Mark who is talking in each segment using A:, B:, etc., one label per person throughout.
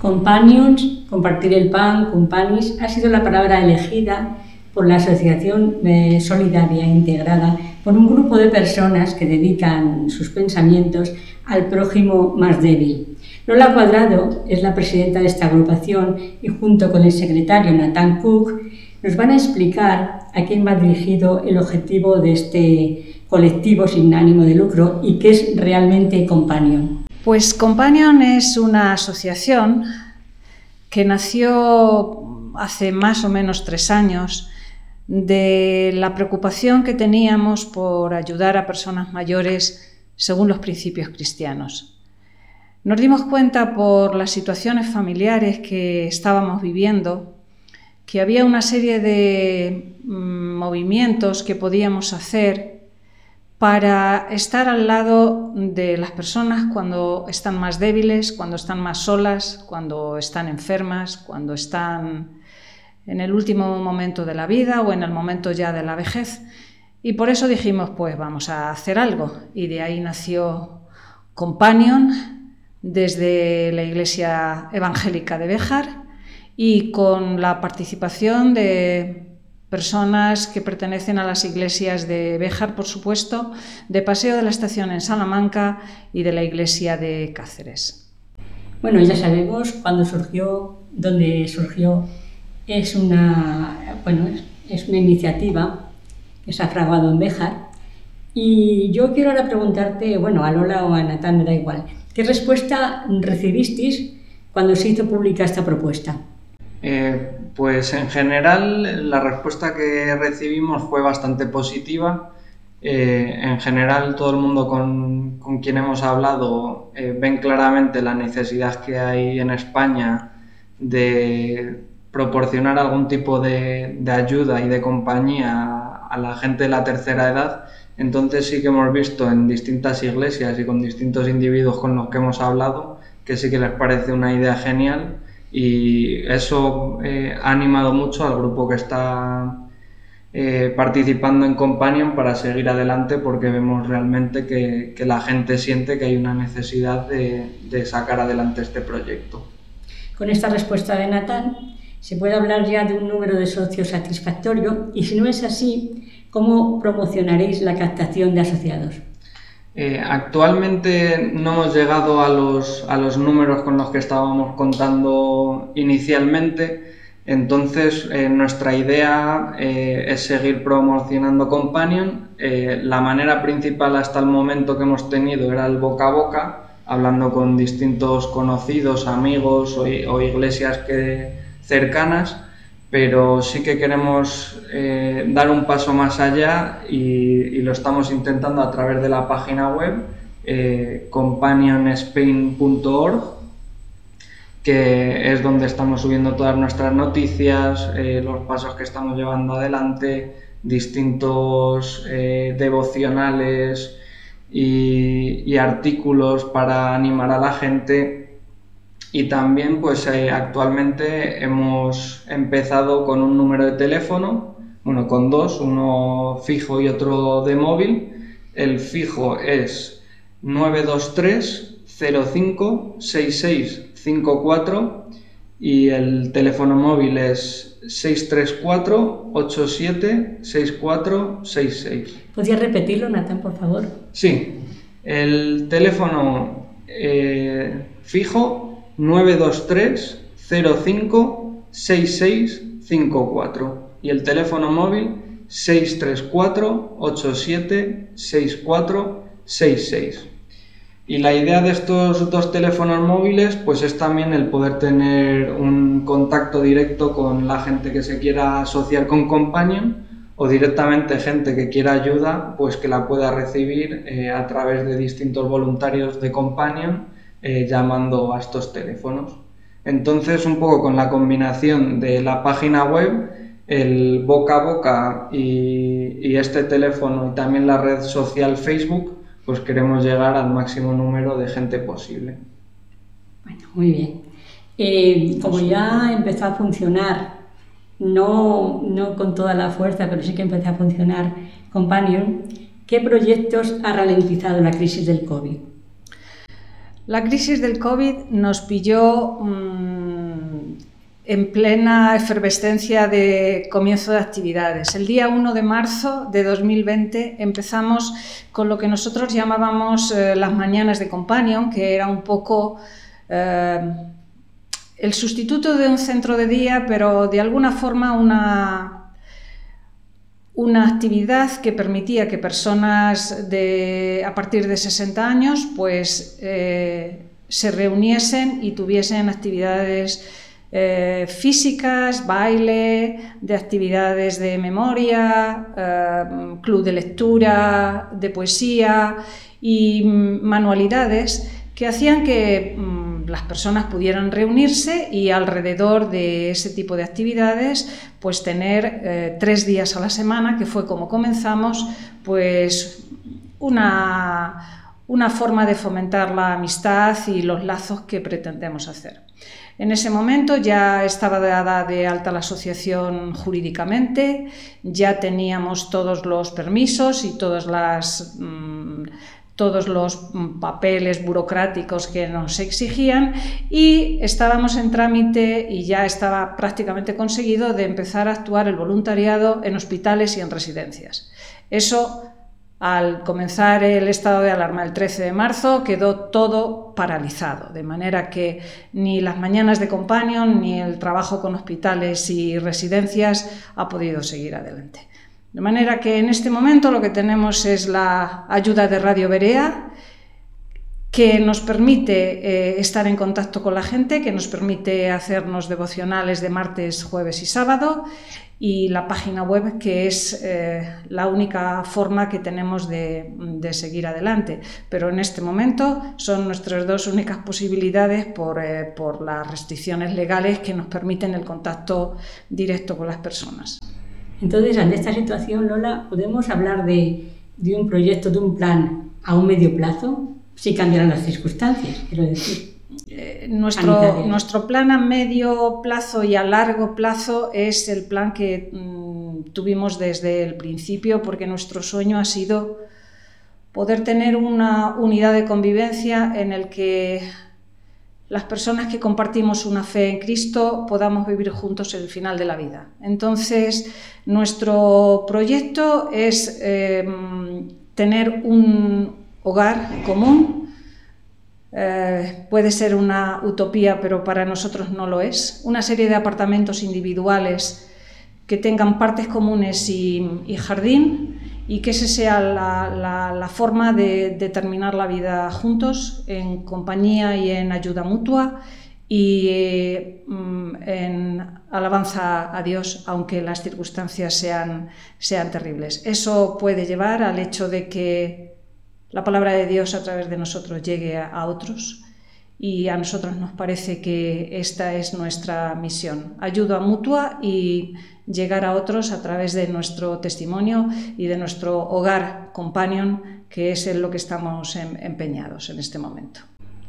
A: Companions, compartir el pan, companis, ha sido la palabra elegida por la Asociación Solidaria Integrada, por un grupo de personas que dedican sus pensamientos al prójimo más débil. Lola Cuadrado es la presidenta de esta agrupación y junto con el secretario Nathan Cook nos van a explicar a quién va dirigido el objetivo de este colectivo sin ánimo de lucro y qué es realmente Companion.
B: Pues Companion es una asociación que nació hace más o menos tres años de la preocupación que teníamos por ayudar a personas mayores según los principios cristianos. Nos dimos cuenta por las situaciones familiares que estábamos viviendo que había una serie de mm, movimientos que podíamos hacer para estar al lado de las personas cuando están más débiles, cuando están más solas, cuando están enfermas, cuando están en el último momento de la vida o en el momento ya de la vejez. Y por eso dijimos, pues vamos a hacer algo. Y de ahí nació Companion desde la Iglesia Evangélica de Béjar y con la participación de personas que pertenecen a las iglesias de Béjar, por supuesto, de Paseo de la Estación en Salamanca y de la iglesia de Cáceres.
A: Bueno, ya sabemos cuándo surgió, dónde surgió es una, bueno, es una iniciativa que se ha fraguado en Béjar. Y yo quiero ahora preguntarte, bueno, a Lola o a Natán, me da igual, ¿qué respuesta recibisteis cuando se hizo pública esta propuesta?
C: Eh, pues en general la respuesta que recibimos fue bastante positiva. Eh, en general todo el mundo con, con quien hemos hablado eh, ven claramente la necesidad que hay en España de proporcionar algún tipo de, ayuda y de compañía a la gente de la tercera edad, entonces sí que hemos visto en distintas iglesias y con distintos individuos con los que hemos hablado que sí que les parece una idea genial y eso eh, ha animado mucho al grupo que está eh, participando en Companion para seguir adelante porque vemos realmente que, la gente siente que hay una necesidad de, de sacar adelante este proyecto.
A: Con esta respuesta de Natán, se puede hablar ya de un número de socios satisfactorio y si no es así, ¿cómo promocionaréis la captación de asociados?
C: Eh, actualmente no hemos llegado a los, a los números con los que estábamos contando inicialmente, entonces eh, nuestra idea eh, es seguir promocionando Companion. la manera principal hasta el momento que hemos tenido era el boca a boca, hablando con distintos conocidos, amigos o iglesias que, cercanas, pero sí que queremos eh, dar un paso más allá y, lo estamos intentando a través de la página web eh, companionspain.org, que es donde estamos subiendo todas nuestras noticias, eh, los pasos que estamos llevando adelante, distintos devocionales y artículos para animar a la gente y también pues eh, actualmente hemos empezado con un número de teléfono, bueno, con dos, uno fijo y otro de móvil. El fijo es 923 05 6654 y el teléfono móvil es 634 87 6466.
A: ¿Podrías repetirlo, Nathan, por favor?
C: Sí, el teléfono eh, fijo 923 05 6654 y el teléfono móvil 634 87 6466. Y la idea de estos dos teléfonos móviles pues es también el poder tener un contacto directo con la gente que se quiera asociar con Companion o directamente gente que quiera ayuda pues que la pueda recibir eh, a través de distintos voluntarios de Companion eh, llamando a estos teléfonos. Entonces, un poco con la combinación de la página web, el boca a boca y, este teléfono y también la red social Facebook, pues queremos llegar al máximo número de gente posible.
A: Bueno, muy bien. Eh, como ya empezó a funcionar, no, no con toda la fuerza, pero sí que empezó a funcionar Companion, ¿qué proyectos ha ralentizado la crisis del COVID?
B: La crisis del COVID nos pilló mm, en plena efervescencia de comienzo de actividades. El día 1 de marzo de 2020 empezamos con lo que nosotros llamábamos eh, las mañanas de Companion, que era un poco eh, el sustituto de un centro de día, pero de alguna forma una, una actividad que permitía que personas de, a partir de 60 años pues, eh, se reuniesen y tuviesen actividades eh, físicas, baile, de actividades de memoria, eh, club de lectura, de poesía y mm, manualidades que hacían que mm, las personas pudieran reunirse y alrededor de ese tipo de actividades pues tener eh, tres días a la semana, que fue como comenzamos, pues una, una forma de fomentar la amistad y los lazos que pretendemos hacer. En ese momento ya estaba dada de alta la asociación jurídicamente, ya teníamos todos los permisos y todas las, mm, todos los mm, papeles burocráticos que nos exigían y estábamos en trámite y ya estaba prácticamente conseguido de empezar a actuar el voluntariado en hospitales y en residencias. Eso al comenzar el estado de alarma el 13 de marzo quedó todo paralizado, de manera que ni las mañanas de Companion ni el trabajo con hospitales y residencias ha podido seguir adelante. De manera que en este momento lo que tenemos es la ayuda de Radio Berea, que nos permite eh, estar en contacto con la gente, que nos permite hacernos devocionales de martes, jueves y sábado y la página web que es eh, la única forma que tenemos de, seguir adelante. Pero en este momento son nuestras dos únicas posibilidades por, eh, por, las restricciones legales que nos permiten el contacto directo con las personas.
A: Entonces, ante esta situación, Lola, ¿podemos hablar de, de un proyecto, de un plan a un medio plazo? Si cambiaran las circunstancias, quiero decir.
B: Eh, nuestro, nuestro, plan a medio plazo y a largo plazo es el plan que mm, tuvimos desde el principio porque nuestro sueño ha sido poder tener una unidad de convivencia en el que las personas que compartimos una fe en Cristo podamos vivir juntos el final de la vida. Entonces, nuestro proyecto es eh, tener un hogar común eh, puede ser una utopía, pero para nosotros no lo es. Una serie de apartamentos individuales que tengan partes comunes y, jardín y que esa sea la, forma de, terminar la vida juntos, en compañía y en ayuda mutua y mm, en alabanza a Dios, aunque las circunstancias sean, sean terribles. Eso puede llevar al hecho de que la palabra de Dios a través de nosotros llegue a, otros y a nosotros nos parece que esta es nuestra misión, ayuda mutua y llegar a otros a través de nuestro testimonio y de nuestro hogar companion, que es en lo que estamos em, empeñados en este momento.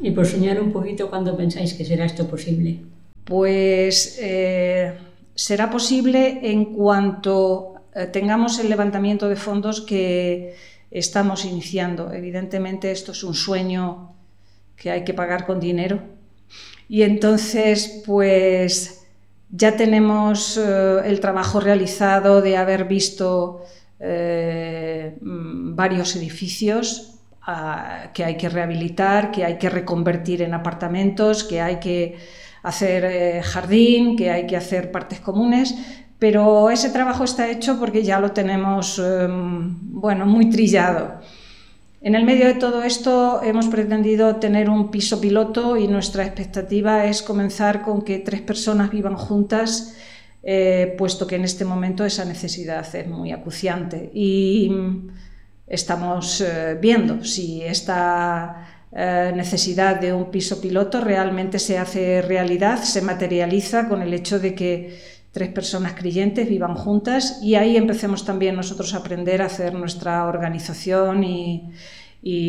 A: Y por soñar un poquito, ¿cuándo pensáis que será esto posible?
B: Pues eh, será posible en cuanto eh, tengamos el levantamiento de fondos que estamos iniciando. Evidentemente esto es un sueño que hay que pagar con dinero. Y entonces, pues ya tenemos eh, el trabajo realizado de haber visto eh, mm, varios edificios ah, que hay que rehabilitar, que hay que reconvertir en apartamentos, que hay que hacer eh, jardín, que hay que hacer partes comunes, pero ese trabajo está hecho porque ya lo tenemos em, bueno, muy trillado. En el medio de todo esto hemos pretendido tener un piso piloto y nuestra expectativa es comenzar con que tres personas vivan juntas, eh, puesto que en este momento esa necesidad es muy acuciante. Y estamos eh, viendo si esta eh, necesidad de un piso piloto realmente se hace realidad, se materializa con el hecho de que tres personas creyentes vivan juntas y ahí empecemos también nosotros a aprender a hacer nuestra organización y,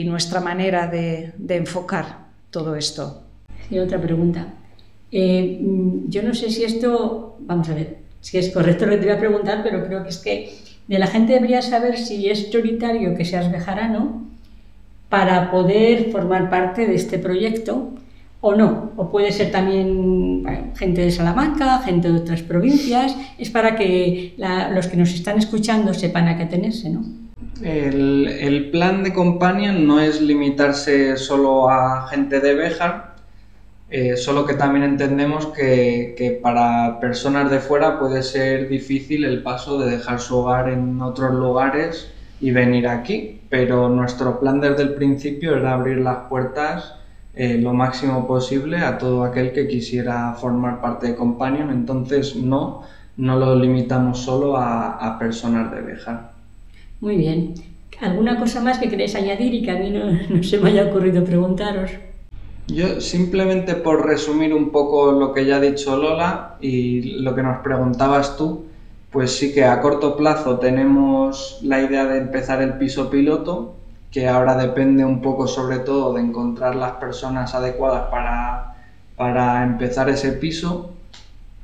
B: nuestra manera de, enfocar todo esto.
A: Sí, otra pregunta. Eh, yo no sé si esto, vamos a ver, si es correcto lo que te voy a preguntar, pero creo que es que de la gente debería saber si es prioritario que seas bejarano para poder formar parte de este proyecto o no, o puede ser también gente de Salamanca, gente de otras provincias, es para que los que nos están escuchando sepan a qué tenerse, ¿no?
C: El, plan de Companion no es limitarse solo a gente de Béjar, eh, solo que también entendemos que, que, para personas de fuera puede ser difícil el paso de dejar su hogar en otros lugares y venir aquí, pero nuestro plan desde el principio era abrir las puertas eh, lo máximo posible a todo aquel que quisiera formar parte de Companion, entonces no, no lo limitamos solo a, personas de Bejar.
A: Muy bien. ¿Alguna cosa más que queréis añadir y que a mí no, no se me haya ocurrido preguntaros?
C: Yo simplemente por resumir un poco lo que ya ha dicho Lola y lo que nos preguntabas tú, pues sí que a corto plazo tenemos la idea de empezar el piso piloto, que ahora depende un poco sobre todo de encontrar las personas adecuadas para, para empezar ese piso.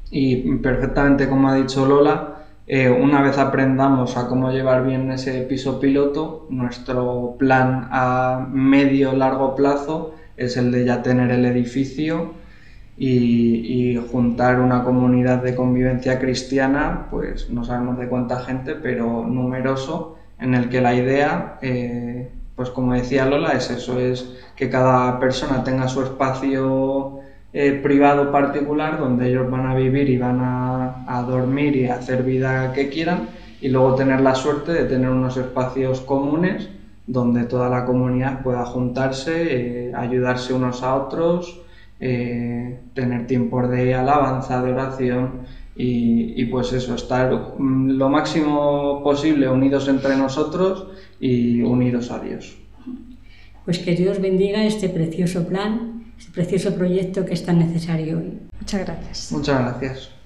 C: Y perfectamente como ha dicho Lola, eh, una vez aprendamos a cómo llevar bien ese piso piloto, nuestro plan a medio largo plazo es el de ya tener el edificio y, juntar una comunidad de convivencia cristiana, pues no sabemos de cuánta gente, pero numeroso, en el que la idea eh, pues como decía Lola, es eso, es que cada persona tenga su espacio eh, privado particular donde ellos van a vivir y van a, dormir y hacer vida que quieran y luego tener la suerte de tener unos espacios comunes donde toda la comunidad pueda juntarse, eh, ayudarse unos a otros, eh, tener tiempos de alabanza, de oración y, pues eso, estar mm, lo máximo posible unidos entre nosotros y unidos a Dios.
A: Pues que Dios bendiga este precioso plan, este precioso proyecto que es tan necesario hoy.
B: Muchas gracias.
C: Muchas gracias.